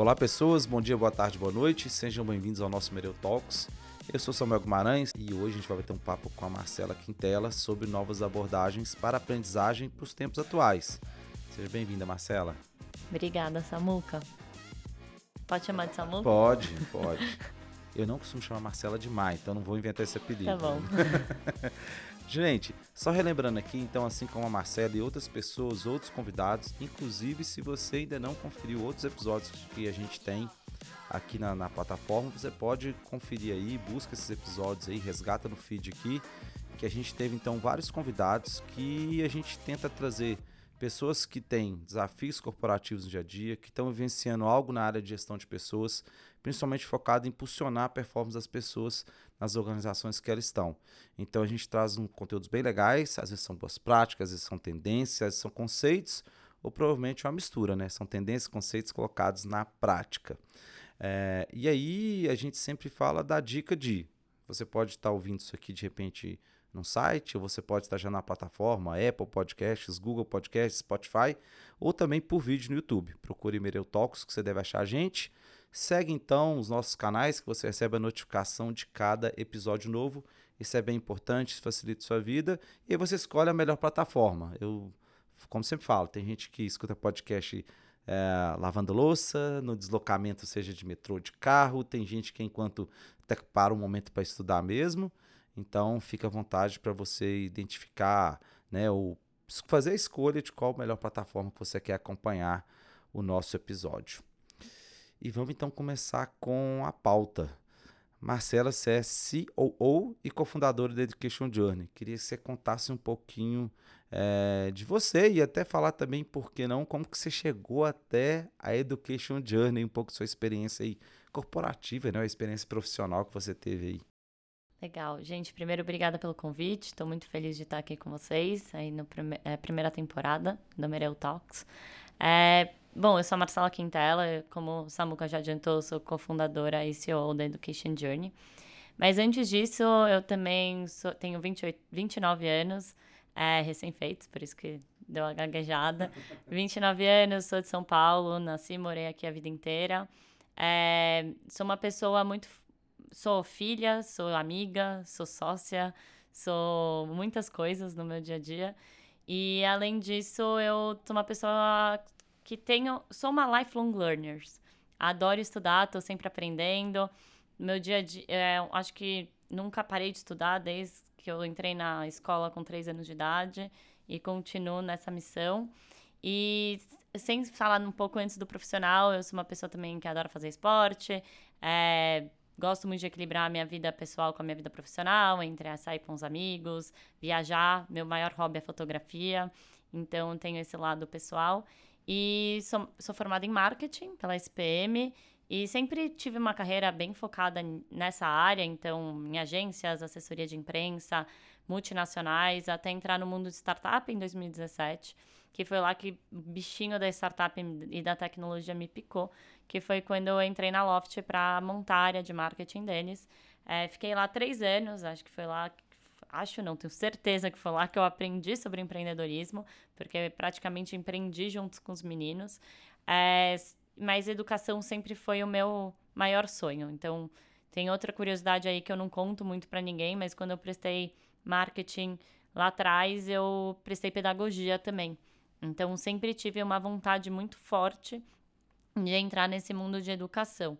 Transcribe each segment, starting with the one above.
Olá, pessoas. Bom dia, boa tarde, boa noite. Sejam bem-vindos ao nosso Mereu Talks. Eu sou Samuel Guimarães e hoje a gente vai bater um papo com a Marcela Quintela sobre novas abordagens para aprendizagem para os tempos atuais. Seja bem-vinda, Marcela. Obrigada, Samuca. Pode chamar de Samuca? Pode, pode. Eu não costumo chamar Marcela de Mai, então não vou inventar esse apelido. Tá bom. Gente, só relembrando aqui, então, assim como a Marcela e outras pessoas, outros convidados, inclusive se você ainda não conferiu outros episódios que a gente tem aqui na, na plataforma, você pode conferir aí, busca esses episódios aí, resgata no feed aqui, que a gente teve então vários convidados que a gente tenta trazer pessoas que têm desafios corporativos no dia a dia, que estão vivenciando algo na área de gestão de pessoas, principalmente focado em impulsionar a performance das pessoas nas organizações que elas estão. Então a gente traz um conteúdos bem legais, às vezes são boas práticas, às vezes são tendências, às vezes são conceitos, ou provavelmente uma mistura, né? São tendências conceitos colocados na prática. É, e aí a gente sempre fala da dica de você pode estar ouvindo isso aqui de repente no site, ou você pode estar já na plataforma Apple Podcasts, Google Podcasts, Spotify, ou também por vídeo no YouTube. Procure Mereu Talks, que você deve achar a gente. Segue então os nossos canais, que você recebe a notificação de cada episódio novo. Isso é bem importante, facilita a sua vida. E aí você escolhe a melhor plataforma. Eu, como sempre falo, tem gente que escuta podcast é, lavando louça, no deslocamento, seja de metrô de carro, tem gente que enquanto até para um momento para estudar mesmo. Então, fica à vontade para você identificar, né, ou fazer a escolha de qual melhor plataforma que você quer acompanhar o nosso episódio. E vamos então começar com a pauta. Marcela, você é COO e cofundadora da Education Journey. Queria que você contasse um pouquinho é, de você e até falar também, por que não, como que você chegou até a Education Journey, um pouco sua experiência aí corporativa, né, a experiência profissional que você teve aí. Legal. Gente, primeiro, obrigada pelo convite. Estou muito feliz de estar aqui com vocês, aí na prime é, primeira temporada do Mereu Talks. É, bom, eu sou a Marcela Quintela, como o Samuca já adiantou, sou cofundadora e CEO da Education Journey. Mas antes disso, eu também sou, tenho 28, 29 anos, é, recém-feitos, por isso que deu a gaguejada. 29 anos, sou de São Paulo, nasci e morei aqui a vida inteira. É, sou uma pessoa muito sou filha, sou amiga, sou sócia, sou muitas coisas no meu dia a dia. E além disso, eu sou uma pessoa que tenho, sou uma lifelong learner. Adoro estudar, estou sempre aprendendo. Meu dia a dia, é, acho que nunca parei de estudar desde que eu entrei na escola com três anos de idade e continuo nessa missão. E sem falar um pouco antes do profissional, eu sou uma pessoa também que adora fazer esporte, é, Gosto muito de equilibrar a minha vida pessoal com a minha vida profissional, entre sair com os amigos, viajar. Meu maior hobby é fotografia, então tenho esse lado pessoal. E sou, sou formada em marketing pela SPM e sempre tive uma carreira bem focada nessa área, então em agências, assessoria de imprensa, multinacionais, até entrar no mundo de startup em 2017 que foi lá que o bichinho da startup e da tecnologia me picou, que foi quando eu entrei na Loft para montar a área de marketing deles. É, fiquei lá três anos, acho que foi lá, acho não, tenho certeza que foi lá que eu aprendi sobre empreendedorismo, porque praticamente empreendi juntos com os meninos. É, mas educação sempre foi o meu maior sonho. Então, tem outra curiosidade aí que eu não conto muito para ninguém, mas quando eu prestei marketing lá atrás, eu prestei pedagogia também. Então, sempre tive uma vontade muito forte de entrar nesse mundo de educação.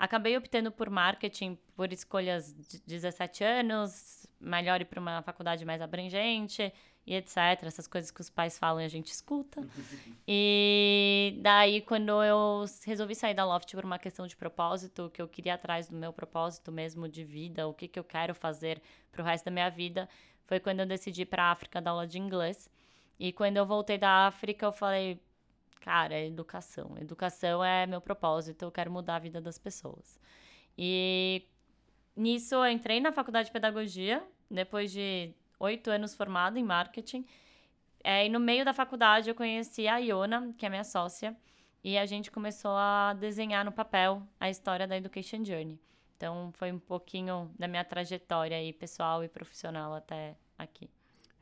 Acabei optando por marketing por escolhas de 17 anos, melhor ir para uma faculdade mais abrangente e etc. Essas coisas que os pais falam e a gente escuta. e daí, quando eu resolvi sair da Loft por uma questão de propósito, que eu queria atrás do meu propósito mesmo de vida, o que, que eu quero fazer para o resto da minha vida, foi quando eu decidi ir para a África dar aula de inglês. E quando eu voltei da África, eu falei, cara, é educação. Educação é meu propósito, eu quero mudar a vida das pessoas. E nisso eu entrei na faculdade de pedagogia, depois de oito anos formada em marketing. É, e no meio da faculdade eu conheci a Iona, que é minha sócia, e a gente começou a desenhar no papel a história da Education Journey. Então foi um pouquinho da minha trajetória aí, pessoal e profissional até aqui.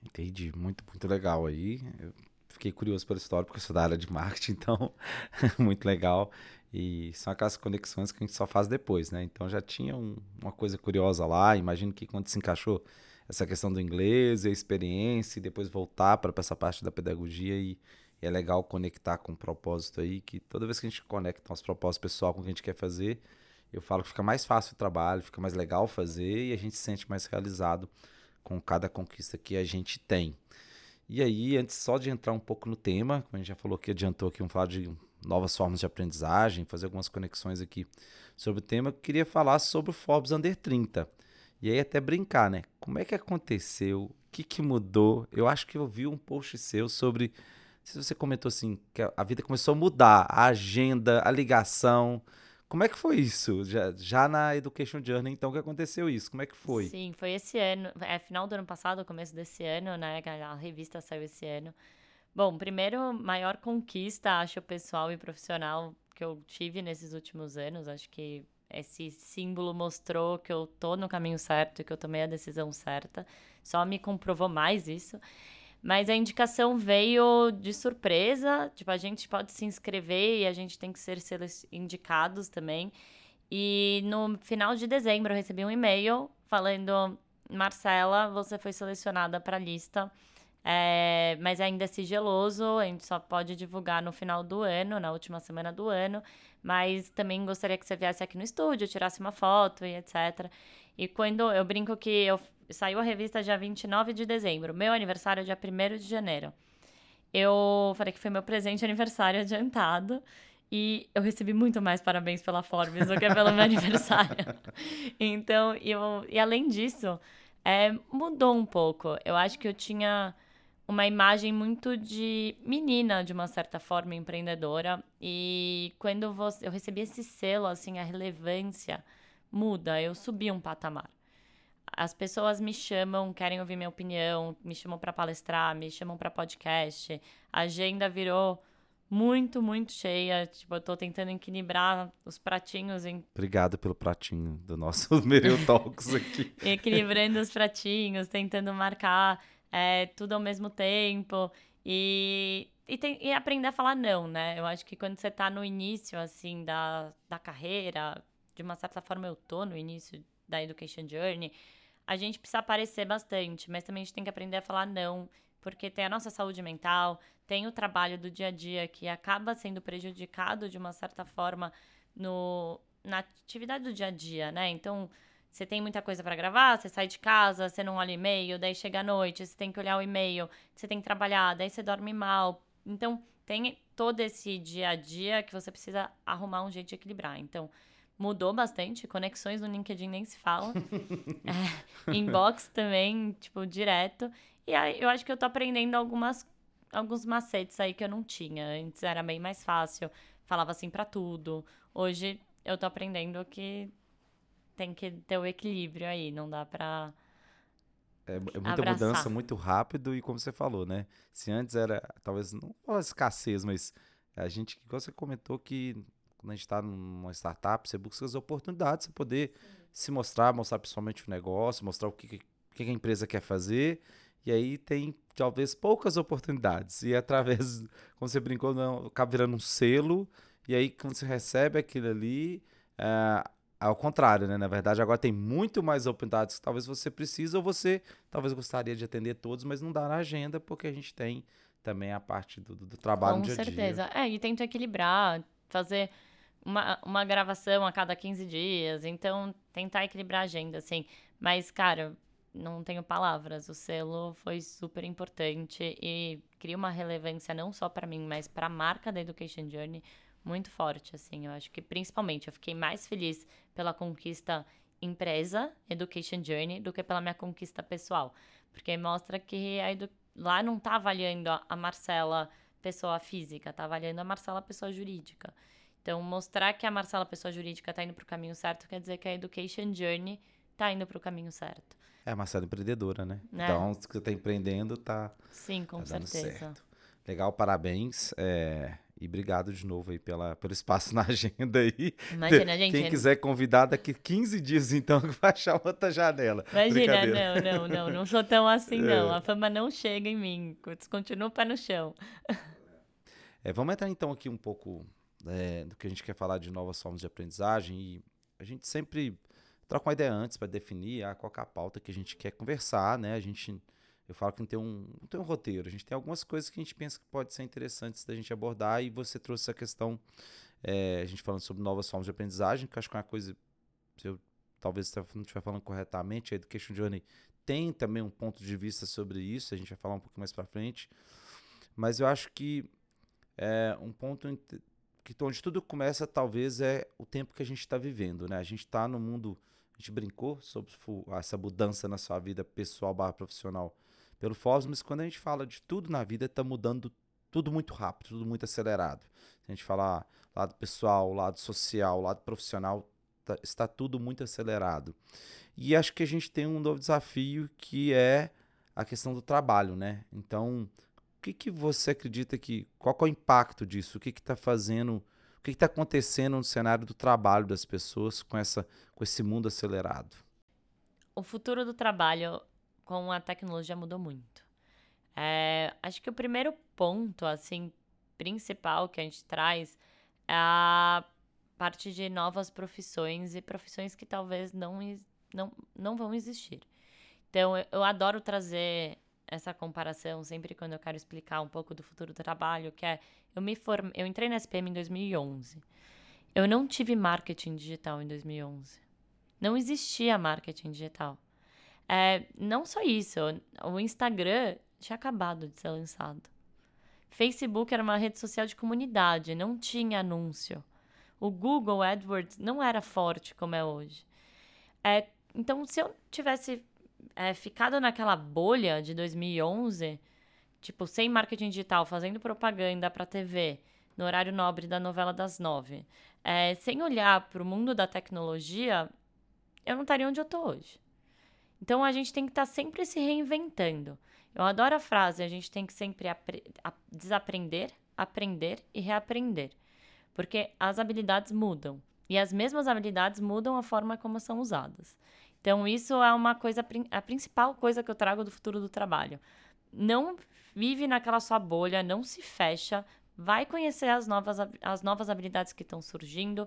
Entendi, muito, muito legal aí. Eu fiquei curioso pela história, porque eu sou da área de marketing, então, muito legal. E são aquelas conexões que a gente só faz depois, né? Então já tinha um, uma coisa curiosa lá. Imagino que quando se encaixou essa questão do inglês e a experiência, e depois voltar para essa parte da pedagogia e, e, é legal conectar com o propósito aí, que toda vez que a gente conecta nosso propósito pessoal com o que a gente quer fazer, eu falo que fica mais fácil o trabalho, fica mais legal fazer e a gente se sente mais realizado com cada conquista que a gente tem. E aí, antes só de entrar um pouco no tema, como a gente já falou que adiantou aqui, vamos falar de novas formas de aprendizagem, fazer algumas conexões aqui sobre o tema, eu queria falar sobre o Forbes Under 30. E aí até brincar, né? Como é que aconteceu? O que, que mudou? Eu acho que eu vi um post seu sobre. Se você comentou assim, que a vida começou a mudar, a agenda, a ligação. Como é que foi isso? Já, já na Education Journey, então, que aconteceu isso? Como é que foi? Sim, foi esse ano, é final do ano passado, começo desse ano, né? A revista saiu esse ano. Bom, primeiro, maior conquista, acho, pessoal e profissional que eu tive nesses últimos anos. Acho que esse símbolo mostrou que eu tô no caminho certo, que eu tomei a decisão certa. Só me comprovou mais isso. Mas a indicação veio de surpresa. Tipo, a gente pode se inscrever e a gente tem que ser indicados também. E no final de dezembro eu recebi um e-mail falando: Marcela, você foi selecionada para a lista. É, mas ainda é sigiloso, a gente só pode divulgar no final do ano, na última semana do ano. Mas também gostaria que você viesse aqui no estúdio, tirasse uma foto e etc. E quando eu brinco que eu saiu a revista dia 29 de dezembro, meu aniversário é dia 1 de janeiro. Eu falei que foi meu presente aniversário adiantado. E eu recebi muito mais parabéns pela Forbes do que pelo meu aniversário. Então, eu, e além disso, é, mudou um pouco. Eu acho que eu tinha uma imagem muito de menina, de uma certa forma, empreendedora. E quando você, eu recebi esse selo, assim, a relevância muda. Eu subi um patamar. As pessoas me chamam, querem ouvir minha opinião, me chamam para palestrar, me chamam para podcast. A agenda virou muito, muito cheia. Tipo, eu tô tentando equilibrar os pratinhos em. Obrigado pelo pratinho do nosso Mereu Talks aqui. Equilibrando os pratinhos, tentando marcar é, tudo ao mesmo tempo. E, e, tem, e, aprender a falar não, né? Eu acho que quando você tá no início, assim, da, da carreira, de uma certa forma eu tô no início da Education Journey, a gente precisa aparecer bastante, mas também a gente tem que aprender a falar não, porque tem a nossa saúde mental, tem o trabalho do dia a dia que acaba sendo prejudicado de uma certa forma no, na atividade do dia a dia, né? Então, você tem muita coisa para gravar, você sai de casa, você não olha e-mail, daí chega à noite, você tem que olhar o e-mail, você tem que trabalhar, daí você dorme mal. Então, tem todo esse dia a dia que você precisa arrumar um jeito de equilibrar. Então, mudou bastante, conexões no LinkedIn nem se fala. é, inbox também, tipo, direto. E aí, eu acho que eu tô aprendendo algumas alguns macetes aí que eu não tinha. Antes era bem mais fácil, falava assim para tudo. Hoje eu tô aprendendo que tem que ter o equilíbrio aí, não dá pra. É, é muita abraçar. mudança muito rápido e como você falou, né? Se antes era, talvez não uma escassez, mas a gente, igual você comentou que quando a gente está numa startup, você busca as oportunidades, você poder Sim. se mostrar, mostrar principalmente o negócio, mostrar o que, que a empresa quer fazer. E aí tem talvez poucas oportunidades. E através, como você brincou, não, acaba virando um selo. E aí, quando você recebe aquilo ali, é, ao contrário, né? Na verdade, agora tem muito mais oportunidades que talvez você precise ou você talvez gostaria de atender todos, mas não dá na agenda porque a gente tem também a parte do, do trabalho Com no dia a dia. Com certeza. É, e tento equilibrar, fazer uma, uma gravação a cada 15 dias, então tentar equilibrar a agenda, assim. Mas, cara, não tenho palavras. O selo foi super importante e cria uma relevância não só para mim, mas para a marca da Education Journey muito forte, assim. Eu acho que principalmente eu fiquei mais feliz pela conquista empresa, Education Journey, do que pela minha conquista pessoal. Porque mostra que edu... lá não tá avaliando a Marcela pessoa física, tá avaliando a Marcela pessoa jurídica. Então, mostrar que a Marcela pessoa jurídica tá indo pro caminho certo quer dizer que a Education Journey tá indo pro caminho certo. É a Marcela empreendedora, né? É. Então, se você tá empreendendo, tá. Sim, com tá certeza. Certo. Legal, parabéns. É, E obrigado de novo aí pela, pelo espaço na agenda aí. Imagina, gente. Quem quiser convidar daqui 15 dias, então, vai achar outra janela. Imagina, não, não, não. Não sou tão assim, não. É. A fama não chega em mim. Continua o pé no chão. É, vamos entrar então aqui um pouco é, do que a gente quer falar de novas formas de aprendizagem. E a gente sempre troca uma ideia antes para definir ah, qual é a pauta que a gente quer conversar, né? A gente eu falo que não tem, um, não tem um roteiro, a gente tem algumas coisas que a gente pensa que pode ser interessantes da gente abordar e você trouxe essa questão, é, a gente falando sobre novas formas de aprendizagem, que acho que é uma coisa, se eu talvez não estiver falando corretamente, a Education Journey tem também um ponto de vista sobre isso, a gente vai falar um pouco mais para frente, mas eu acho que é, um ponto que onde tudo começa talvez é o tempo que a gente está vivendo, né? A gente está no mundo, a gente brincou sobre essa mudança na sua vida pessoal barra profissional pelo Forbes, mas quando a gente fala de tudo na vida, está mudando tudo muito rápido, tudo muito acelerado. Se a gente falar lado pessoal, lado social, lado profissional, tá, está tudo muito acelerado. E acho que a gente tem um novo desafio que é a questão do trabalho, né? Então, que, que você acredita que. Qual é o impacto disso? O que está fazendo. O que está acontecendo no cenário do trabalho das pessoas com, essa, com esse mundo acelerado? O futuro do trabalho com a tecnologia mudou muito. É, acho que o primeiro ponto, assim, principal que a gente traz é a parte de novas profissões e profissões que talvez não, não, não vão existir. Então, eu, eu adoro trazer essa comparação sempre quando eu quero explicar um pouco do futuro do trabalho, que é eu me form... eu entrei na SPM em 2011. Eu não tive marketing digital em 2011. Não existia marketing digital. É, não só isso, o Instagram tinha acabado de ser lançado. Facebook era uma rede social de comunidade, não tinha anúncio. O Google AdWords não era forte como é hoje. É, então, se eu tivesse é, ficado naquela bolha de 2011, tipo, sem marketing digital, fazendo propaganda para TV, no horário nobre da novela das nove, é, sem olhar para o mundo da tecnologia, eu não estaria onde eu estou hoje. Então a gente tem que estar tá sempre se reinventando. Eu adoro a frase, a gente tem que sempre desaprender, aprender e reaprender. Porque as habilidades mudam. E as mesmas habilidades mudam a forma como são usadas. Então, isso é uma coisa, a principal coisa que eu trago do futuro do trabalho. Não vive naquela sua bolha, não se fecha, vai conhecer as novas, as novas habilidades que estão surgindo,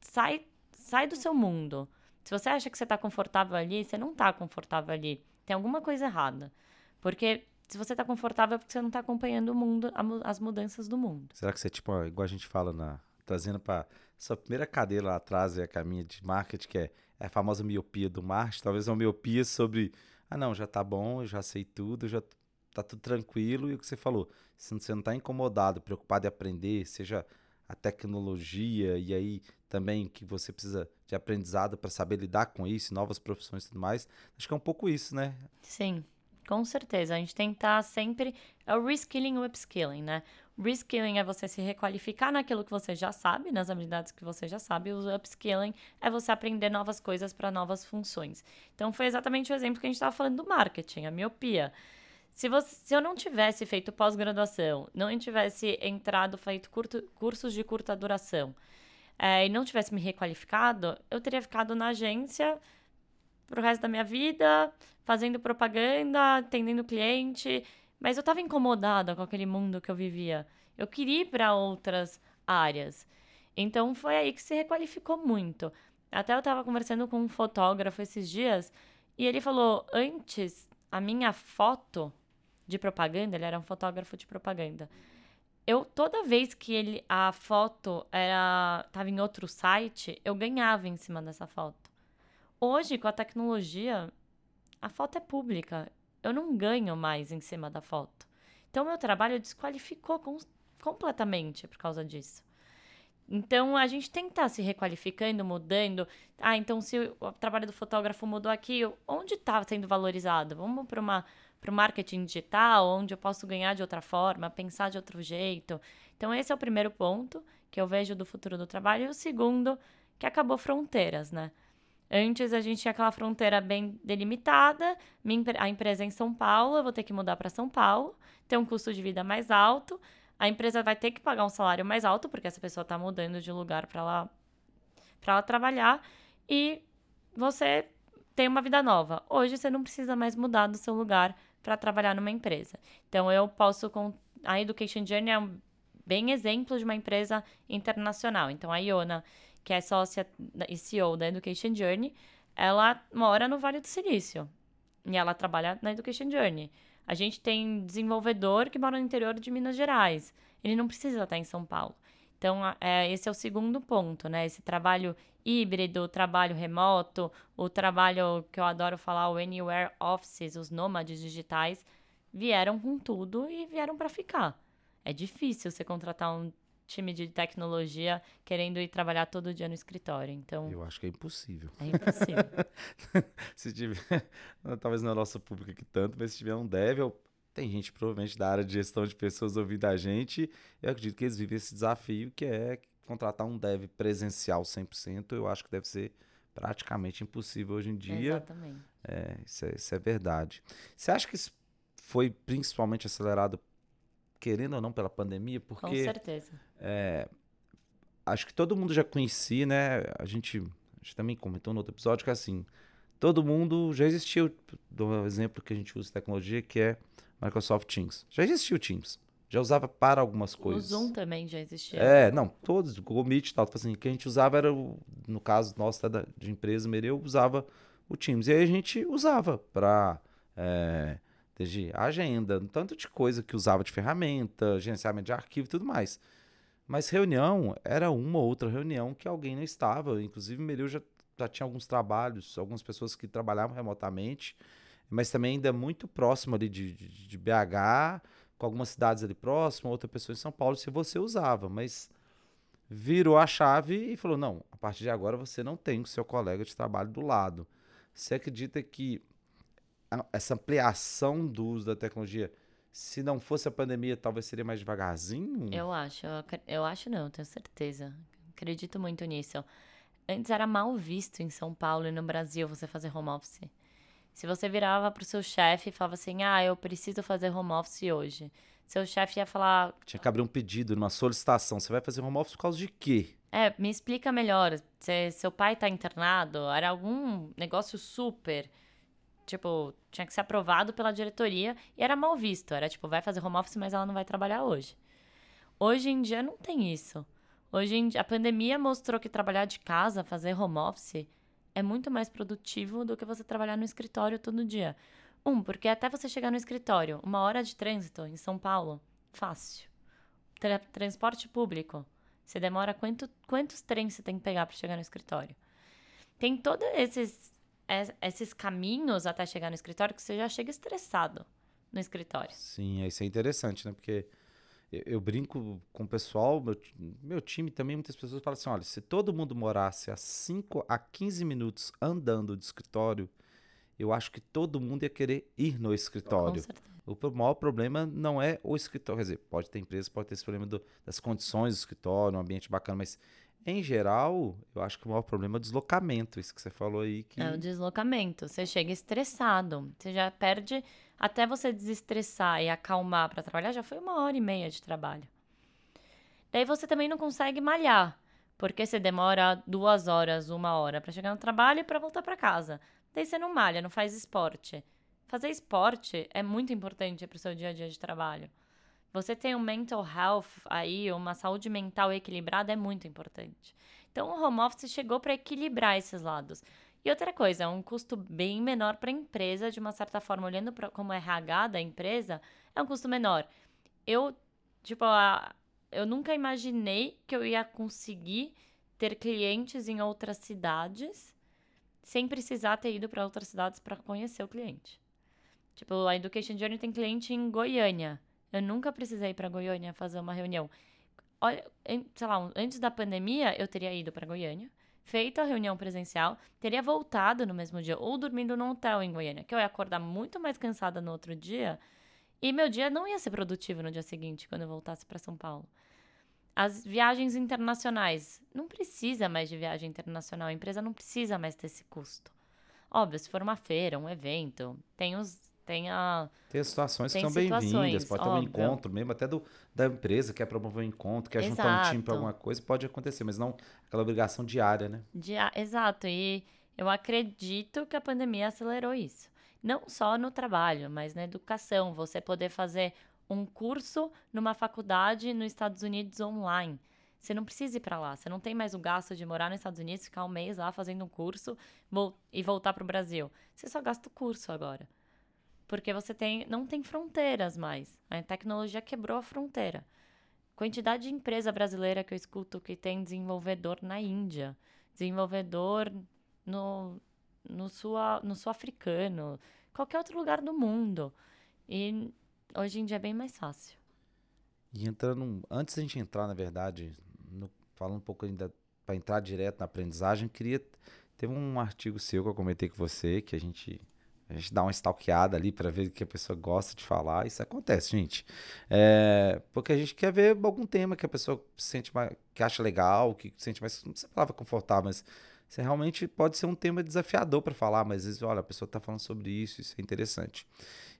sai, sai do seu mundo. Se você acha que você está confortável ali, você não está confortável ali. Tem alguma coisa errada. Porque se você está confortável é porque você não está acompanhando o mundo, as mudanças do mundo. Será que você, tipo, igual a gente fala na. Trazendo para sua primeira cadeira lá atrás é a caminha de marketing, que é, a famosa miopia do marketing, talvez uma miopia sobre. Ah, não, já tá bom, já sei tudo, já tá tudo tranquilo. E o que você falou, se você não está incomodado, preocupado em aprender, seja a tecnologia e aí também que você precisa de aprendizado para saber lidar com isso, novas profissões e tudo mais. Acho que é um pouco isso, né? Sim, com certeza. A gente tá sempre. É o reskilling e o upskilling, né? Reskilling é você se requalificar naquilo que você já sabe, nas habilidades que você já sabe. O upskilling é você aprender novas coisas para novas funções. Então, foi exatamente o exemplo que a gente estava falando do marketing, a miopia. Se, você, se eu não tivesse feito pós-graduação, não tivesse entrado, feito curto, cursos de curta duração é, e não tivesse me requalificado, eu teria ficado na agência pro resto da minha vida, fazendo propaganda, atendendo cliente. Mas eu estava incomodada com aquele mundo que eu vivia. Eu queria ir para outras áreas. Então foi aí que se requalificou muito. Até eu estava conversando com um fotógrafo esses dias e ele falou: antes a minha foto de propaganda, ele era um fotógrafo de propaganda. Eu toda vez que ele a foto era tava em outro site, eu ganhava em cima dessa foto. Hoje, com a tecnologia, a foto é pública. Eu não ganho mais em cima da foto. Então, meu trabalho desqualificou com, completamente por causa disso. Então, a gente tem que estar tá se requalificando, mudando. Ah, então, se o trabalho do fotógrafo mudou aqui, onde está sendo valorizado? Vamos para para o marketing digital, onde eu posso ganhar de outra forma, pensar de outro jeito. Então, esse é o primeiro ponto que eu vejo do futuro do trabalho. E o segundo, que acabou fronteiras, né? Antes a gente tinha aquela fronteira bem delimitada, a empresa é em São Paulo, eu vou ter que mudar para São Paulo, ter um custo de vida mais alto. a empresa vai ter que pagar um salário mais alto, porque essa pessoa está mudando de lugar para ela, ela trabalhar, e você tem uma vida nova. Hoje você não precisa mais mudar do seu lugar para trabalhar numa empresa. Então eu posso a Education Journey é um bem exemplo de uma empresa internacional. Então a Iona, que é sócia e CEO da Education Journey, ela mora no Vale do Silício e ela trabalha na Education Journey. A gente tem desenvolvedor que mora no interior de Minas Gerais. Ele não precisa estar em São Paulo. Então, é, esse é o segundo ponto, né? Esse trabalho híbrido, trabalho remoto, o trabalho que eu adoro falar, o Anywhere Offices, os nômades digitais, vieram com tudo e vieram para ficar. É difícil você contratar um time de tecnologia querendo ir trabalhar todo dia no escritório. Então, eu acho que é impossível. É impossível. se tiver, talvez na nossa pública aqui tanto, mas se tiver um dev, tem gente provavelmente da área de gestão de pessoas ouvindo a gente, eu acredito que eles vivem esse desafio que é contratar um dev presencial 100%, eu acho que deve ser praticamente impossível hoje em dia. Exatamente. É, isso, é, isso é verdade. Você acha que isso foi principalmente acelerado, querendo ou não, pela pandemia? Porque, Com certeza. É, acho que todo mundo já conhecia, né? A gente, a gente também comentou no outro episódio que assim, todo mundo já existiu, do exemplo que a gente usa de tecnologia, que é Microsoft Teams. Já existiu o Teams já usava para algumas coisas. O Zoom também já existia. É, não, todos, o Google Meet e tal. Tipo assim, o que a gente usava era, o, no caso nosso da, de empresa, Mereu usava o Teams. E aí a gente usava para é, desde agenda, tanto de coisa que usava de ferramenta, gerenciamento de arquivo e tudo mais. Mas reunião era uma ou outra reunião que alguém não estava. Inclusive, Mereu já, já tinha alguns trabalhos, algumas pessoas que trabalhavam remotamente, mas também ainda muito próximo ali de, de, de BH com algumas cidades ali próximas, outra pessoa em São Paulo, se você usava, mas virou a chave e falou: não, a partir de agora você não tem o seu colega de trabalho do lado. Você acredita que essa ampliação do uso da tecnologia, se não fosse a pandemia, talvez seria mais devagarzinho? Eu acho, eu, eu acho não, tenho certeza. Acredito muito nisso. Antes era mal visto em São Paulo e no Brasil você fazer home office. Se você virava pro seu chefe e falava assim, ah, eu preciso fazer home office hoje. Seu chefe ia falar. Tinha que abrir um pedido, uma solicitação. Você vai fazer home office por causa de quê? É, me explica melhor. Se seu pai tá internado, era algum negócio super. Tipo, tinha que ser aprovado pela diretoria e era mal visto. Era tipo, vai fazer home office, mas ela não vai trabalhar hoje. Hoje em dia não tem isso. Hoje em dia, a pandemia mostrou que trabalhar de casa, fazer home office, é muito mais produtivo do que você trabalhar no escritório todo dia. Um, porque até você chegar no escritório, uma hora de trânsito em São Paulo, fácil. Tra transporte público, você demora quanto, quantos trens você tem que pegar para chegar no escritório? Tem todos esses, esses caminhos até chegar no escritório que você já chega estressado no escritório. Sim, isso é interessante, né? Porque eu, eu, brinco com o pessoal, meu, meu time também, muitas pessoas falam assim: olha, se todo mundo morasse a 5 a 15 minutos andando de escritório, eu acho que todo mundo ia querer ir no escritório. O maior problema não é o escritório. Quer dizer, pode ter empresa, pode ter esse problema do, das condições do escritório, um ambiente bacana, mas em geral, eu acho que o maior problema é o deslocamento, isso que você falou aí. Que... É o deslocamento. Você chega estressado. Você já perde. Até você desestressar e acalmar para trabalhar, já foi uma hora e meia de trabalho. Daí você também não consegue malhar, porque você demora duas horas, uma hora para chegar no trabalho e para voltar para casa. Daí você não malha, não faz esporte. Fazer esporte é muito importante para o seu dia a dia de trabalho. Você tem um mental health aí, uma saúde mental equilibrada é muito importante. Então, o home office chegou para equilibrar esses lados. E outra coisa, é um custo bem menor para a empresa, de uma certa forma, olhando pra, como RH da empresa, é um custo menor. Eu, tipo, a, eu nunca imaginei que eu ia conseguir ter clientes em outras cidades sem precisar ter ido para outras cidades para conhecer o cliente. Tipo, a Education Journey tem cliente em Goiânia. Eu nunca precisei ir para Goiânia fazer uma reunião. Olha, sei lá, antes da pandemia, eu teria ido para Goiânia, feito a reunião presencial, teria voltado no mesmo dia, ou dormindo num hotel em Goiânia, que eu ia acordar muito mais cansada no outro dia, e meu dia não ia ser produtivo no dia seguinte, quando eu voltasse para São Paulo. As viagens internacionais, não precisa mais de viagem internacional, a empresa não precisa mais ter esse custo. Óbvio, se for uma feira, um evento, tem os Tem, a, tem situações tem que são bem-vindas, pode óbvio. ter um encontro mesmo, até do, da empresa quer promover um encontro, quer Exato. juntar um time para alguma coisa, pode acontecer, mas não aquela obrigação diária, né? Dia, exato, e eu acredito que a pandemia acelerou isso. Não só no trabalho, mas na educação. Você poder fazer um curso numa faculdade nos Estados Unidos online. Você não precisa ir para lá. Você não tem mais o gasto de morar nos Estados Unidos, ficar um mês lá fazendo um curso e voltar para o Brasil. Você só gasta o curso agora. Porque você tem, não tem fronteiras mais. A tecnologia quebrou a fronteira. Quantidade de empresa brasileira que eu escuto que tem desenvolvedor na Índia, desenvolvedor no, no, sua, no sul-africano, qualquer outro lugar do mundo. E hoje em dia é bem mais fácil. E entrando, antes da gente entrar, na verdade, no, falando um pouco ainda para entrar direto na aprendizagem, queria teve um artigo seu que eu comentei com você que a gente a gente dá uma stalkeada ali para ver o que a pessoa gosta de falar. Isso acontece, gente. É, porque a gente quer ver algum tema que a pessoa sente mais, que acha legal, que sente mais, não sei a palavra confortável, mas você realmente pode ser um tema desafiador para falar, mas às vezes, olha, a pessoa está falando sobre isso, isso é interessante.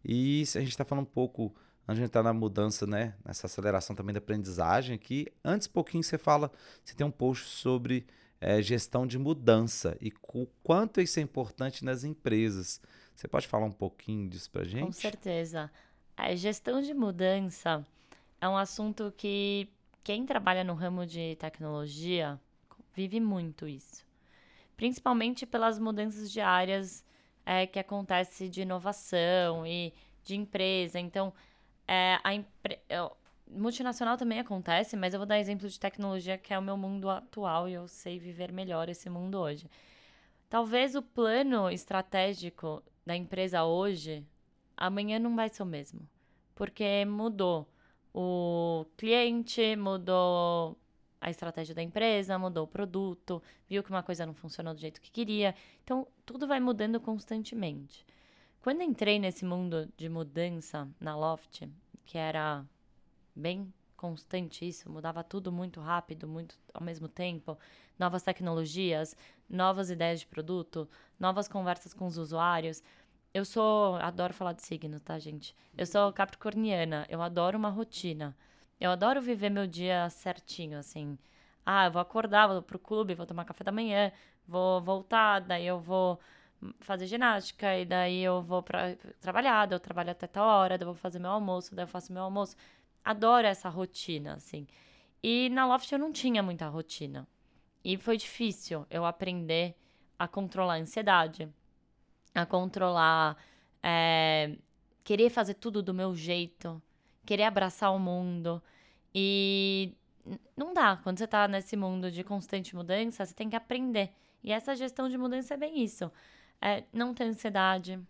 E se a gente está falando um pouco, antes de entrar na mudança, né, nessa aceleração também da aprendizagem aqui, antes pouquinho você fala, você tem um post sobre é, gestão de mudança e o quanto isso é importante nas empresas. Você pode falar um pouquinho disso para gente? Com certeza. A gestão de mudança é um assunto que quem trabalha no ramo de tecnologia vive muito isso principalmente pelas mudanças de áreas é, que acontece de inovação e de empresa. Então, é, a impre... multinacional também acontece, mas eu vou dar exemplo de tecnologia que é o meu mundo atual e eu sei viver melhor esse mundo hoje. Talvez o plano estratégico da empresa hoje, amanhã não vai ser o mesmo, porque mudou o cliente, mudou a estratégia da empresa, mudou o produto, viu que uma coisa não funcionou do jeito que queria. Então, tudo vai mudando constantemente. Quando entrei nesse mundo de mudança na Loft, que era bem constante isso, mudava tudo muito rápido, muito ao mesmo tempo, novas tecnologias, novas ideias de produto, novas conversas com os usuários. Eu sou, adoro falar de signo, tá, gente? Eu sou capricorniana, eu adoro uma rotina. Eu adoro viver meu dia certinho, assim. Ah, eu vou acordar, vou pro clube, vou tomar café da manhã, vou voltar, daí eu vou fazer ginástica, e daí eu vou pra trabalhar, daí eu trabalho até tal hora, daí eu vou fazer meu almoço, daí eu faço meu almoço. Adoro essa rotina, assim. E na Loft eu não tinha muita rotina. E foi difícil eu aprender a controlar a ansiedade, a controlar. É, querer fazer tudo do meu jeito querer abraçar o mundo. E não dá. Quando você tá nesse mundo de constante mudança, você tem que aprender. E essa gestão de mudança é bem isso. É não ter ansiedade,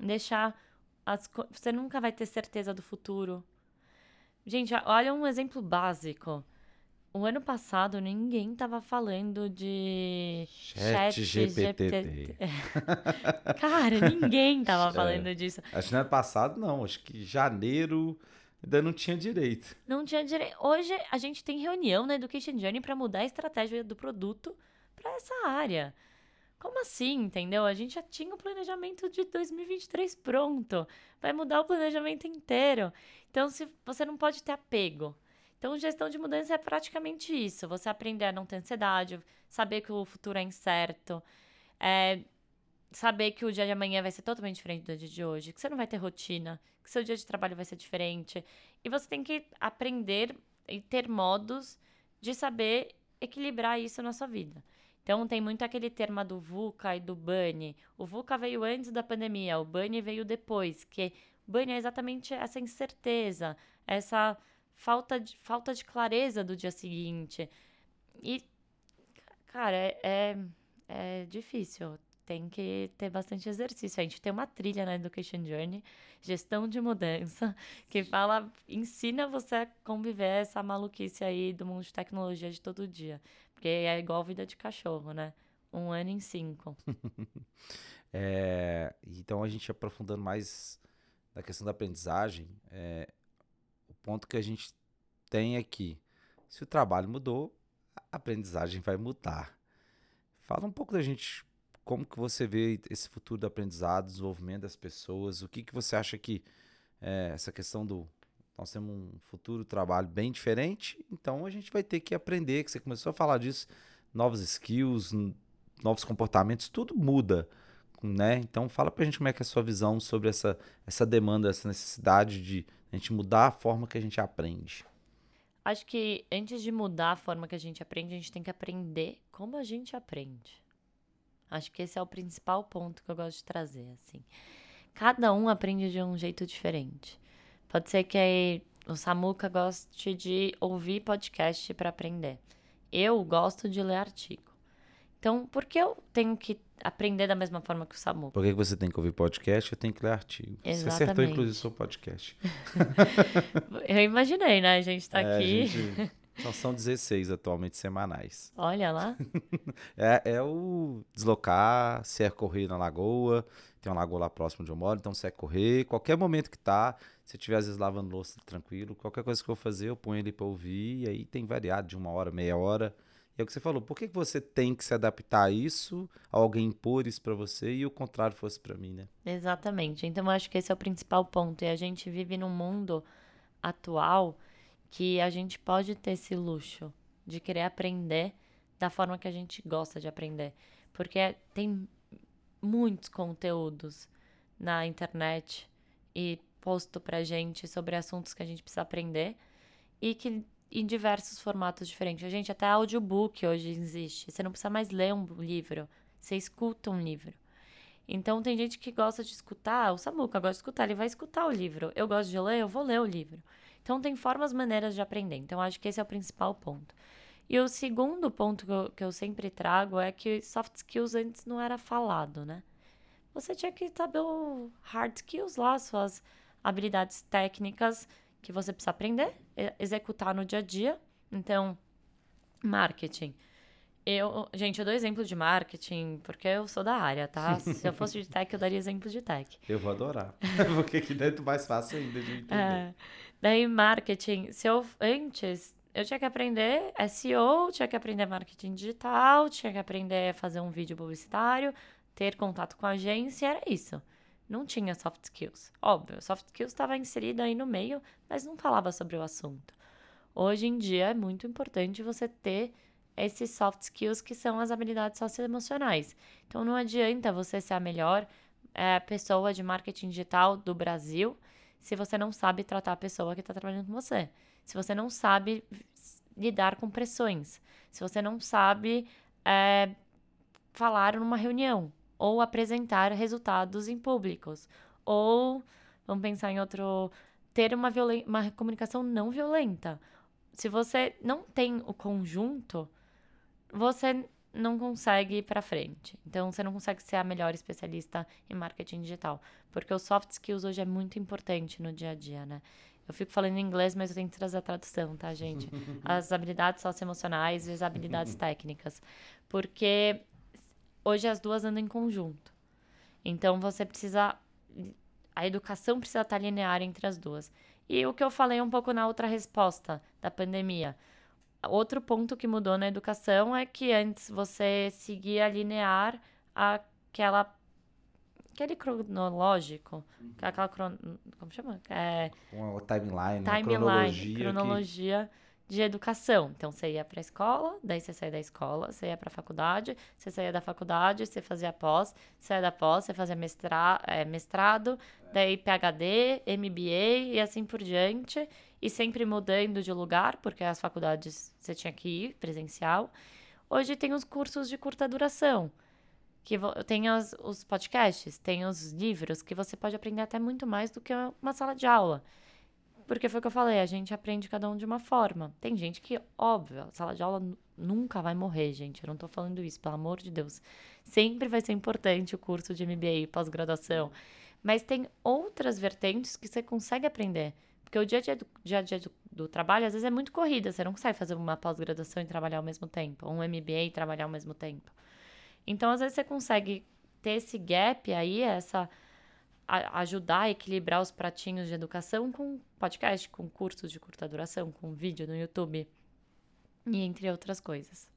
deixar as você nunca vai ter certeza do futuro. Gente, olha um exemplo básico. O ano passado ninguém tava falando de chat, chat GPT. GPT. Cara, ninguém tava é. falando disso. Acho que no ano passado não, acho que janeiro Ainda não tinha direito. Não tinha direito. Hoje a gente tem reunião na Education Journey para mudar a estratégia do produto para essa área. Como assim, entendeu? A gente já tinha o planejamento de 2023 pronto. Vai mudar o planejamento inteiro. Então, se você não pode ter apego. Então, gestão de mudança é praticamente isso. Você aprender a não ter ansiedade, saber que o futuro é incerto, é, saber que o dia de amanhã vai ser totalmente diferente do dia de hoje, que você não vai ter rotina, que seu dia de trabalho vai ser diferente. E você tem que aprender e ter modos de saber equilibrar isso na sua vida. Então tem muito aquele termo do VUCA e do BANI. O VUCA veio antes da pandemia, o BANI veio depois, que BANI é exatamente essa incerteza, essa falta de, falta de clareza do dia seguinte. E, cara, é, é, é difícil tem que ter bastante exercício. A gente tem uma trilha na Education Journey, gestão de mudança, que fala, ensina você a conviver essa maluquice aí do mundo de tecnologia de todo dia. Porque é igual vida de cachorro, né? Um ano em cinco. é, então, a gente aprofundando mais na questão da aprendizagem, é, ponto que a gente tem aqui, se o trabalho mudou, a aprendizagem vai mudar. Fala um pouco da gente como que você vê esse futuro do aprendizado, desenvolvimento das pessoas? O que, que você acha que é, essa questão do nós temos um futuro trabalho bem diferente, então a gente vai ter que aprender, que você começou a falar disso, novos skills, novos comportamentos, tudo muda, né? Então fala pra gente como é que é a sua visão sobre essa, essa demanda, essa necessidade de a gente mudar a forma que a gente aprende. Acho que antes de mudar a forma que a gente aprende, a gente tem que aprender como a gente aprende. Acho que esse é o principal ponto que eu gosto de trazer, assim. Cada um aprende de um jeito diferente. Pode ser que o Samuca goste de ouvir podcast para aprender. Eu gosto de ler artigo. Então, por que eu tenho que aprender da mesma forma que o Samuca? Por que você tem que ouvir podcast eu tenho que ler artigo? Exatamente. Você acertou, inclusive, o seu podcast. eu imaginei, né? A gente tá é, aqui. Gente... Só são 16 atualmente semanais. Olha lá. é, é o deslocar, se é correr na lagoa, tem uma lagoa lá próximo de onde eu moro, então se é correr, qualquer momento que tá, se tiver às vezes lavando louça tranquilo, qualquer coisa que eu fazer, eu ponho ele para ouvir, e aí tem variado de uma hora, meia hora. É o que você falou, por que, você tem que se adaptar a isso, a alguém impor isso para você e o contrário fosse para mim, né? Exatamente. Então eu acho que esse é o principal ponto. E a gente vive num mundo atual que a gente pode ter esse luxo de querer aprender da forma que a gente gosta de aprender. Porque tem muitos conteúdos na internet e posto pra gente sobre assuntos que a gente precisa aprender e que em diversos formatos diferentes. A gente até audiobook hoje existe. Você não precisa mais ler um livro, você escuta um livro. Então tem gente que gosta de escutar, o Samuca gosta de escutar, ele vai escutar o livro. Eu gosto de ler, eu vou ler o livro. Então, tem formas, maneiras de aprender. Então, acho que esse é o principal ponto. E o segundo ponto que eu, que eu sempre trago é que soft skills antes não era falado, né? Você tinha que saber o hard skills lá, suas habilidades técnicas que você precisa aprender, executar no dia a dia. Então, marketing. Eu, gente, eu dou exemplo de marketing porque eu sou da área, tá? Se eu fosse de tech, eu daria exemplo de tech. Eu vou adorar. porque aqui dentro é mais fácil ainda de entender. É. Daí, marketing. Se eu antes eu tinha que aprender SEO, tinha que aprender marketing digital, tinha que aprender a fazer um vídeo publicitário, ter contato com a agência, era isso. Não tinha soft skills. Óbvio, soft skills estava inserida aí no meio, mas não falava sobre o assunto. Hoje em dia é muito importante você ter esses soft skills que são as habilidades socioemocionais. Então não adianta você ser a melhor é, pessoa de marketing digital do Brasil se você não sabe tratar a pessoa que está trabalhando com você. Se você não sabe lidar com pressões. Se você não sabe é, falar numa reunião. Ou apresentar resultados em públicos. Ou, vamos pensar em outro. Ter uma, uma comunicação não violenta. Se você não tem o conjunto, você não consegue ir para frente. Então, você não consegue ser a melhor especialista em marketing digital, porque os soft skills hoje é muito importante no dia a dia, né? Eu fico falando em inglês, mas eu tenho que trazer a tradução, tá, gente? As habilidades socioemocionais e as habilidades técnicas. Porque hoje as duas andam em conjunto. Então, você precisa... A educação precisa estar linear entre as duas. E o que eu falei um pouco na outra resposta da pandemia Outro ponto que mudou na educação é que antes você seguia linear aquela aquele cronológico, uhum. aquela cron... como chama? É, uma timeline, timeline, cronologia, cronologia que... de educação. Então você ia para a escola, daí você saía da escola, você ia para a faculdade, você saía da faculdade, você fazia pós, você saía da pós, você fazia mestra... É, mestrado, daí PhD, MBA e assim por diante e sempre mudando de lugar, porque as faculdades você tinha que ir presencial. Hoje tem os cursos de curta duração, que tem os, os podcasts, tem os livros, que você pode aprender até muito mais do que uma sala de aula. Porque foi o que eu falei, a gente aprende cada um de uma forma. Tem gente que, óbvio, a sala de aula nunca vai morrer, gente. Eu não tô falando isso, pelo amor de Deus. Sempre vai ser importante o curso de MBA, pós-graduação. Mas tem outras vertentes que você consegue aprender. Porque o dia a dia do, dia, -a -dia do, trabalho, às vezes, é muito corrida. Você não consegue fazer uma pós-graduação e trabalhar ao mesmo tempo. Ou um MBA e trabalhar ao mesmo tempo. Então, às vezes, você consegue ter esse gap aí, essa ajudar a equilibrar os pratinhos de educação com podcast, com cursos de curta duração, com vídeo no YouTube e entre outras coisas.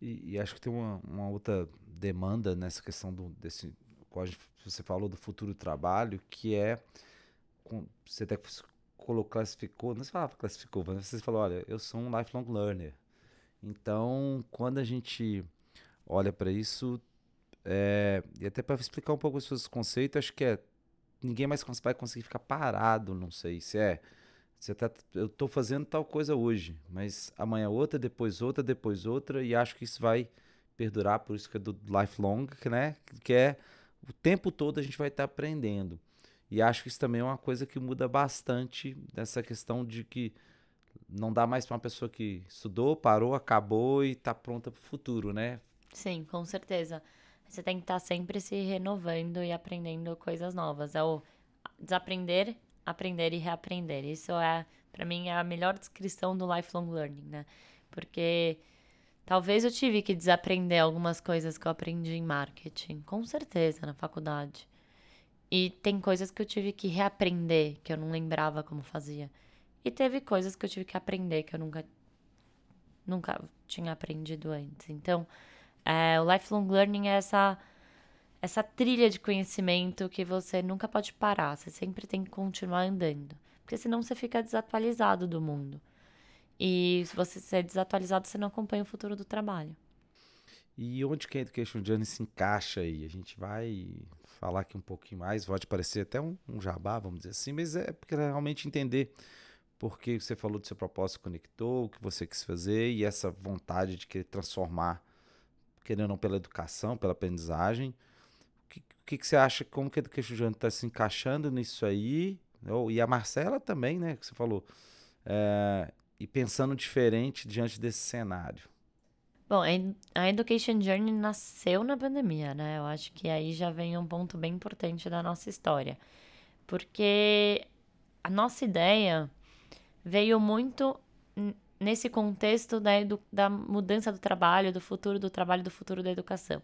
E, e acho que tem uma, uma, outra demanda nessa questão do, desse, você falou do futuro trabalho, que é, você até colocou, classificou, não se falava classificou, mas você falou, olha, eu sou um lifelong learner. Então, quando a gente olha para isso, é, e até para explicar um pouco os seus conceitos, acho que é ninguém mais vai conseguir ficar parado, não sei se é. Você tá, eu estou fazendo tal coisa hoje, mas amanhã outra, depois outra, depois outra, e acho que isso vai perdurar, por isso que é do lifelong, né? Que é o tempo todo a gente vai estar tá aprendendo. E acho que isso também é uma coisa que muda bastante dessa questão de que não dá mais para uma pessoa que estudou, parou, acabou e está pronta para o futuro, né? Sim, com certeza. Você tem que estar tá sempre se renovando e aprendendo coisas novas. É o desaprender, aprender e reaprender. Isso é, para mim, é a melhor descrição do lifelong learning, né? Porque talvez eu tive que desaprender algumas coisas que eu aprendi em marketing, com certeza, na faculdade. E tem coisas que eu tive que reaprender, que eu não lembrava como fazia. E teve coisas que eu tive que aprender que eu nunca nunca tinha aprendido antes. Então, é, o lifelong learning é essa essa trilha de conhecimento que você nunca pode parar, você sempre tem que continuar andando, porque senão você fica desatualizado do mundo. E se você ser desatualizado, você não acompanha o futuro do trabalho. E onde que a Education Journey se encaixa aí? A gente vai falar aqui um pouquinho mais, pode parecer até um, um jabá, vamos dizer assim, mas é porque realmente entender porque você falou do seu propósito conectou, o que você quis fazer e essa vontade de querer transformar querendo ou não pela educação, pela aprendizagem. O que, que, que você acha, como que a Education está se encaixando nisso aí? E a Marcela também, né, que você falou. É, e pensando diferente diante desse cenário. Bom, a Education Journey nasceu na pandemia, né? Eu acho que aí já vem um ponto bem importante da nossa história. Porque a nossa ideia veio muito nesse contexto da, da mudança do trabalho, do futuro do trabalho, do futuro da educação.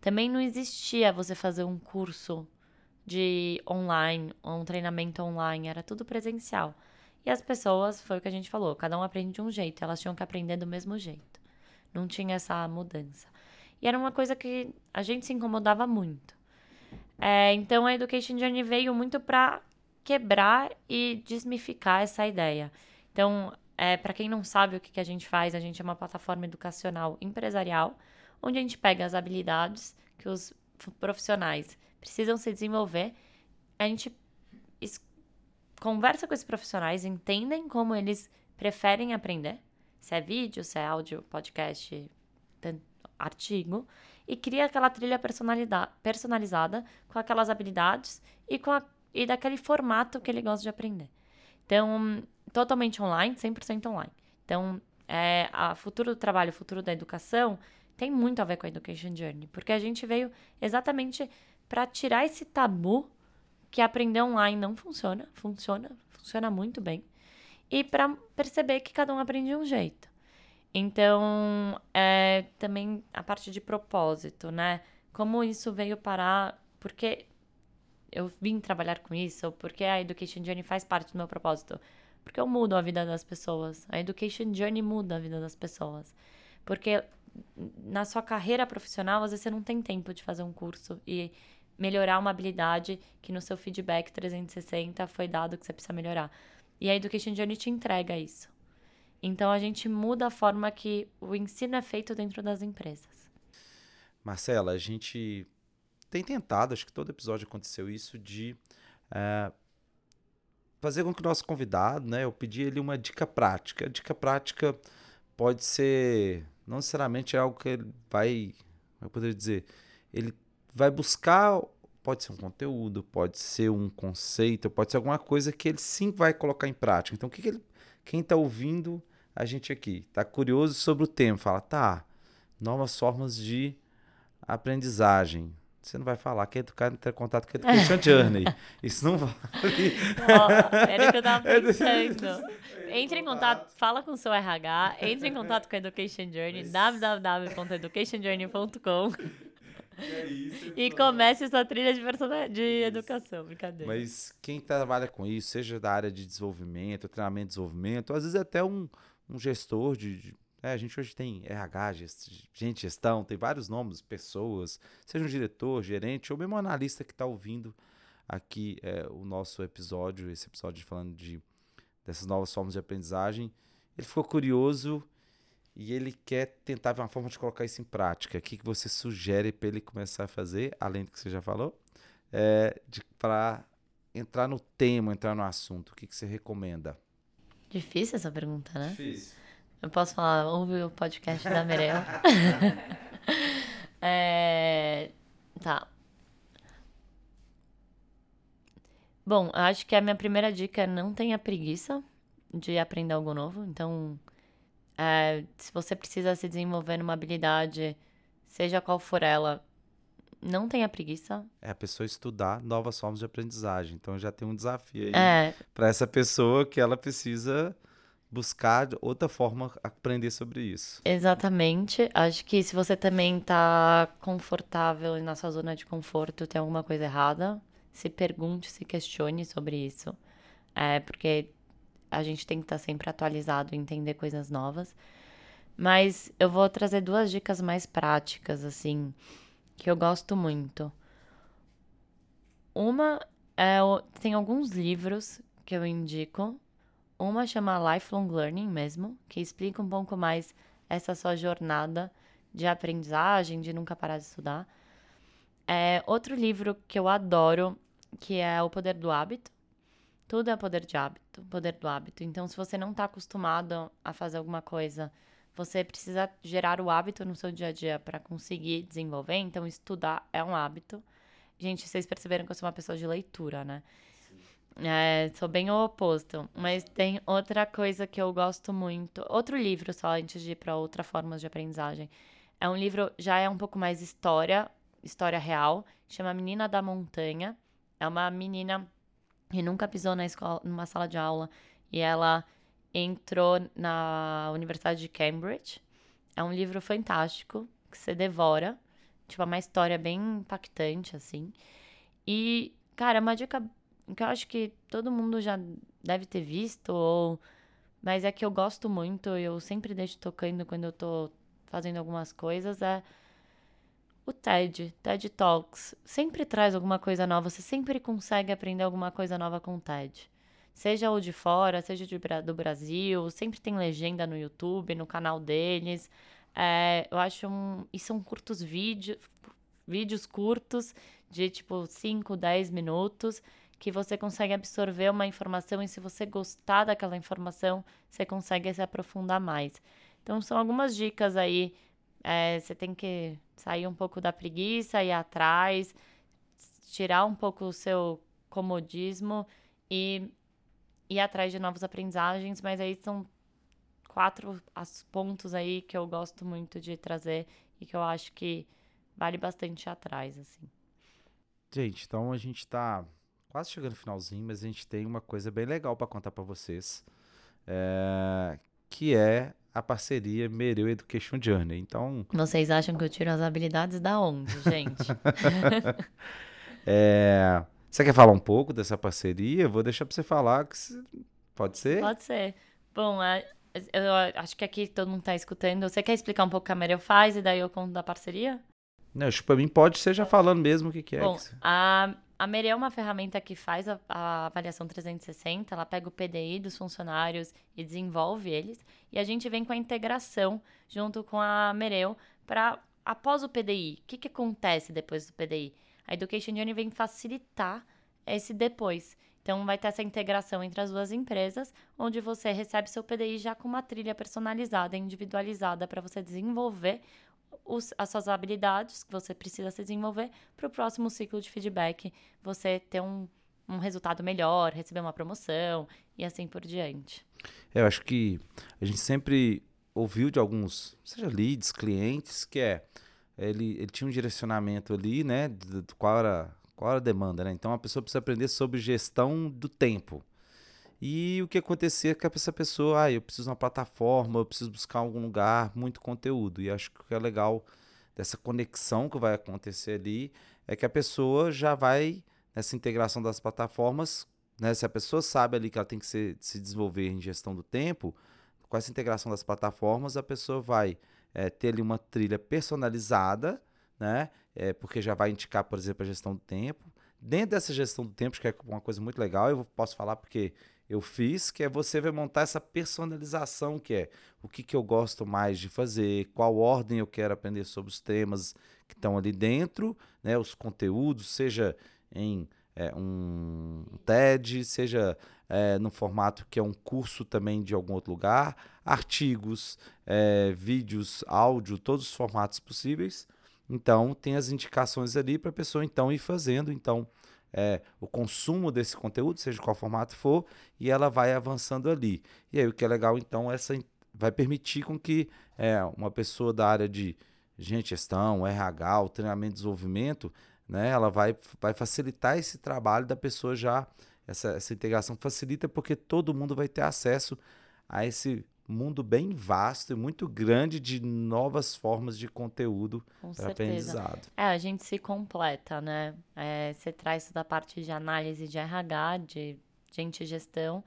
Também não existia você fazer um curso de online, um treinamento online, era tudo presencial. E as pessoas, foi o que a gente falou, cada um aprende de um jeito, elas tinham que aprender do mesmo jeito. Não tinha essa mudança. E era uma coisa que a gente se incomodava muito. É, então a Education Journey veio muito para quebrar e desmificar essa ideia. Então, é, para quem não sabe o que, que a gente faz, a gente é uma plataforma educacional empresarial, onde a gente pega as habilidades que os profissionais precisam se desenvolver, a gente conversa com esses profissionais, entendem como eles preferem aprender, se é vídeo, se é áudio, podcast, artigo, e cria aquela trilha personalizada com aquelas habilidades e, com a, e daquele formato que ele gosta de aprender. Então, totalmente online, 100% online. Então, é, a futuro do trabalho, o futuro da educação tem muito a ver com a Education Journey, porque a gente veio exatamente para tirar esse tabu que aprender online não funciona, funciona, funciona muito bem, e para perceber que cada um aprende de um jeito. Então, é, também a parte de propósito, né? Como isso veio parar, porque eu vim trabalhar com isso, porque a Education Journey faz parte do meu propósito porque eu mudo a vida das pessoas. A Education Journey muda a vida das pessoas. Porque na sua carreira profissional, às vezes você não tem tempo de fazer um curso e melhorar uma habilidade que no seu feedback 360 foi dado que você precisa melhorar. E a Education Journey te entrega isso. Então a gente muda a forma que o ensino é feito dentro das empresas. Marcela, a gente tem tentado, acho que todo episódio aconteceu isso, de uh, fazer com que o nosso convidado, né, eu pedi ele uma dica prática. A dica prática pode ser, não necessariamente é algo que ele vai, eu poderia dizer, ele vai buscar, pode ser um conteúdo, pode ser um conceito, pode ser alguma coisa que ele sim vai colocar em prática. Então, o que, que ele, quem está ouvindo a gente aqui, está curioso sobre o tema, fala, tá, novas formas de aprendizagem. Você não vai falar que é educar ter contato com a Education Journey. Isso não vale. Oh, era o que eu tava é pensando. Entre em contato, fala com o seu RH, entre em contato com a Education Journey, www.educationjourney.com. É isso, e comece sua trilha de, de educação, brincadeira. Mas quem trabalha com isso, seja da área de desenvolvimento, treinamento de desenvolvimento, às vezes até um, um gestor de, de É, a gente hoje tem RH, gente, gestão, tem vários nomes, pessoas, seja um diretor, gerente ou mesmo um analista que está ouvindo aqui é, o nosso episódio, esse episódio falando de dessas novas formas de aprendizagem. Ele ficou curioso e ele quer tentar ver uma forma de colocar isso em prática. O que, que você sugere para ele começar a fazer, além do que você já falou, é, para entrar no tema, entrar no assunto? O que, que você recomenda? Difícil essa pergunta, né? Difícil. Eu posso falar, ouve o podcast da Merel. é, tá. Bom, acho que a minha primeira dica é não tenha preguiça de aprender algo novo. Então, é, se você precisa se desenvolver numa habilidade, seja qual for ela, não tenha preguiça. É a pessoa estudar novas formas de aprendizagem. Então já tem um desafio aí é. para essa pessoa que ela precisa buscar outra forma aprender sobre isso. Exatamente. Acho que se você também está confortável na sua zona de conforto, tem alguma coisa errada, se pergunte, se questione sobre isso. É, porque a gente tem que estar tá sempre atualizado entender coisas novas. Mas eu vou trazer duas dicas mais práticas, assim, que eu gosto muito. Uma é. Tem alguns livros que eu indico uma chama Lifelong Learning mesmo, que explica um pouco mais essa sua jornada de aprendizagem, de nunca parar de estudar. É outro livro que eu adoro, que é O Poder do Hábito. Tudo é poder de hábito, poder do hábito. Então, se você não está acostumado a fazer alguma coisa, você precisa gerar o hábito no seu dia a dia para conseguir desenvolver. Então, estudar é um hábito. Gente, vocês perceberam que eu sou uma pessoa de leitura, né? É, sou bem o oposto. Mas tem outra coisa que eu gosto muito. Outro livro, só antes de ir para outra forma de aprendizagem. É um livro, já é um pouco mais história, história real. Chama Menina da Montanha. É uma menina que nunca pisou na escola, numa sala de aula. E ela entrou na Universidade de Cambridge. É um livro fantástico, que você devora. Tipo, é uma história bem impactante, assim. E, cara, é uma dica que eu acho que todo mundo já deve ter visto, ou... mas é que eu gosto muito, eu sempre deixo tocando quando eu tô fazendo algumas coisas, é o TED, TED Talks. Sempre traz alguma coisa nova, você sempre consegue aprender alguma coisa nova com o TED. Seja o de fora, seja de, do Brasil, sempre tem legenda no YouTube, no canal deles. É, eu acho um. E são curtos vídeos, vídeos curtos, de tipo 5, 10 minutos que você consegue absorver uma informação e se você gostar daquela informação, você consegue se aprofundar mais. Então, são algumas dicas aí. É, você tem que sair um pouco da preguiça, ir atrás, tirar um pouco o seu comodismo e ir atrás de novas aprendizagens, mas aí são quatro pontos aí que eu gosto muito de trazer e que eu acho que vale bastante atrás, assim. Gente, então a gente tá quase chegando no finalzinho, mas a gente tem uma coisa bem legal para contar para vocês, é, que é a parceria Mereu Education Journey. Então, vocês acham que eu tiro as habilidades da onde, gente? é, você quer falar um pouco dessa parceria? Vou deixar para você falar, que pode ser? Pode ser. Bom, eu acho que aqui todo mundo está escutando. Você quer explicar um pouco o que a Mereu faz e daí eu conto da parceria? Não, acho que para mim pode ser já falando mesmo o que, que é. Bom, a a Mere é uma ferramenta que faz a, a, avaliação 360, ela pega o PDI dos funcionários e desenvolve eles, e a gente vem com a integração junto com a Mereu para após o PDI. O que, que acontece depois do PDI? A Education Journey vem facilitar esse depois. Então, vai ter essa integração entre as duas empresas, onde você recebe seu PDI já com uma trilha personalizada, individualizada, para você desenvolver os, as suas habilidades que você precisa se desenvolver para o próximo ciclo de feedback, você ter um, um resultado melhor, receber uma promoção e assim por diante. Eu acho que a gente sempre ouviu de alguns, seja leads, clientes, que é ele, ele tinha um direcionamento ali, né, de, de qual era qual a demanda, né? Então a pessoa precisa aprender sobre gestão do tempo. E o que acontecia é que essa pessoa, ah, eu preciso de uma plataforma, eu preciso buscar algum lugar, muito conteúdo. E acho que o que é legal dessa conexão que vai acontecer ali é que a pessoa já vai, nessa integração das plataformas, né, se a pessoa sabe ali que ela tem que se, se desenvolver em gestão do tempo, com essa integração das plataformas, a pessoa vai é, ter ali uma trilha personalizada, né? É, porque já vai indicar, por exemplo, a gestão do tempo. Dentro dessa gestão do tempo, que é uma coisa muito legal, eu posso falar porque eu fiz, que é você vai montar essa personalização, que é o que, que eu gosto mais de fazer, qual ordem eu quero aprender sobre os temas que estão ali dentro, né, os conteúdos, seja em é, um TED, seja é, no formato que é um curso também de algum outro lugar, artigos, é, vídeos, áudio, todos os formatos possíveis. Então, tem as indicações ali para a pessoa então ir fazendo. Então, é, o consumo desse conteúdo, seja qual formato for, e ela vai avançando ali. E aí o que é legal, então, essa vai permitir com que é, uma pessoa da área de gestão, RH, treinamento e desenvolvimento, né, ela vai, vai facilitar esse trabalho da pessoa já, essa, essa integração facilita porque todo mundo vai ter acesso a esse mundo bem vasto e muito grande de novas formas de conteúdo para aprendizado. É, a gente se completa, né? É, você traz toda a parte de análise de RH, de gente gestão,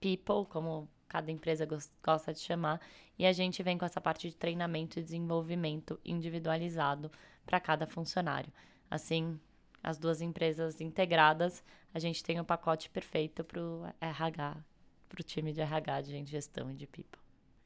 people, como cada empresa gosta de chamar, e a gente vem com essa parte de treinamento e desenvolvimento individualizado para cada funcionário. Assim, as duas empresas integradas, a gente tem o um pacote perfeito para o RH, para o time de RH, de gestão e de people.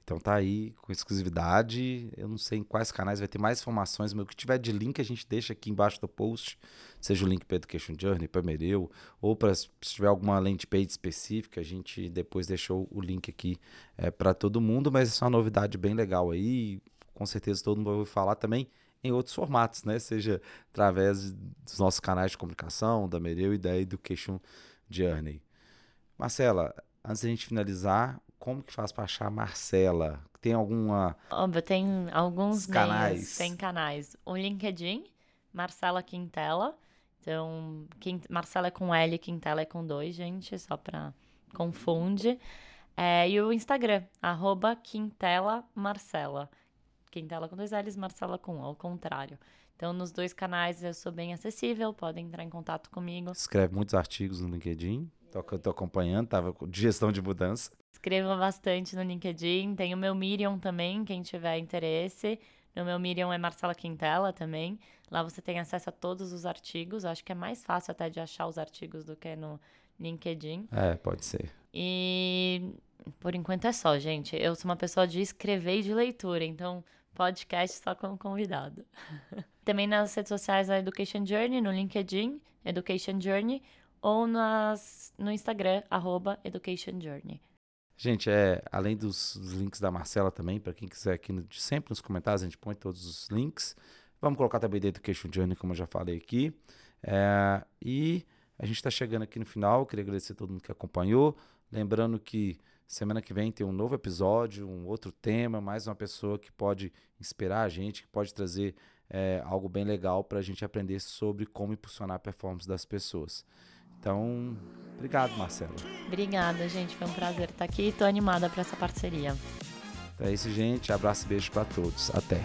Então tá aí com exclusividade. Eu não sei em quais canais vai ter mais informações, mas o que tiver de link a gente deixa aqui embaixo do post, seja o link para Education Journey, para Mereu, ou para se tiver alguma landing page específica, a gente depois deixou o link aqui é, para todo mundo, mas é uma novidade bem legal aí. Com certeza todo mundo vai ouvir falar também em outros formatos, né? Seja através dos nossos canais de comunicação, da Mereu e da Education Journey. Marcela, antes da gente finalizar, como que faz para achar a Marcela? Tem alguma. Óbvio, tem alguns canais. Meios, tem canais. O LinkedIn, Marcela Quintela. Então, Quint... Marcela é com L, Quintela é com dois, gente, só para confunde. É, e o Instagram, arroba Quintela Marcela. Quintela com dois L's, Marcela com um, ao contrário. Então, nos dois canais eu sou bem acessível, podem entrar em contato comigo. Escreve muitos artigos no LinkedIn. Tô, tô acompanhando, tava de gestão de mudança. Escreva bastante no LinkedIn. Tem o meu Miriam também, quem tiver interesse. No meu Miriam é Marcela Quintela também. Lá você tem acesso a todos os artigos. Acho que é mais fácil até de achar os artigos do que no LinkedIn. É, pode ser. E por enquanto é só, gente. Eu sou uma pessoa de escrever e de leitura, então podcast só como convidado. também nas redes sociais a Education Journey, no LinkedIn, Education Journey, ou nas, no Instagram, arroba Education Journey. Gente, é, além dos, dos links da Marcela também, para quem quiser aqui no, sempre nos comentários, a gente põe todos os links. Vamos colocar também da Education Journey, como eu já falei aqui. É, e a gente está chegando aqui no final. Queria agradecer a todo mundo que acompanhou. Lembrando que semana que vem tem um novo episódio, um outro tema, mais uma pessoa que pode inspirar a gente, que pode trazer é, algo bem legal para a gente aprender sobre como impulsionar a performance das pessoas. Então, obrigado, Marcelo. Obrigada, gente. Foi um prazer estar aqui. Estou animada para essa parceria. Então é isso, gente. Abraço e beijo para todos. Até.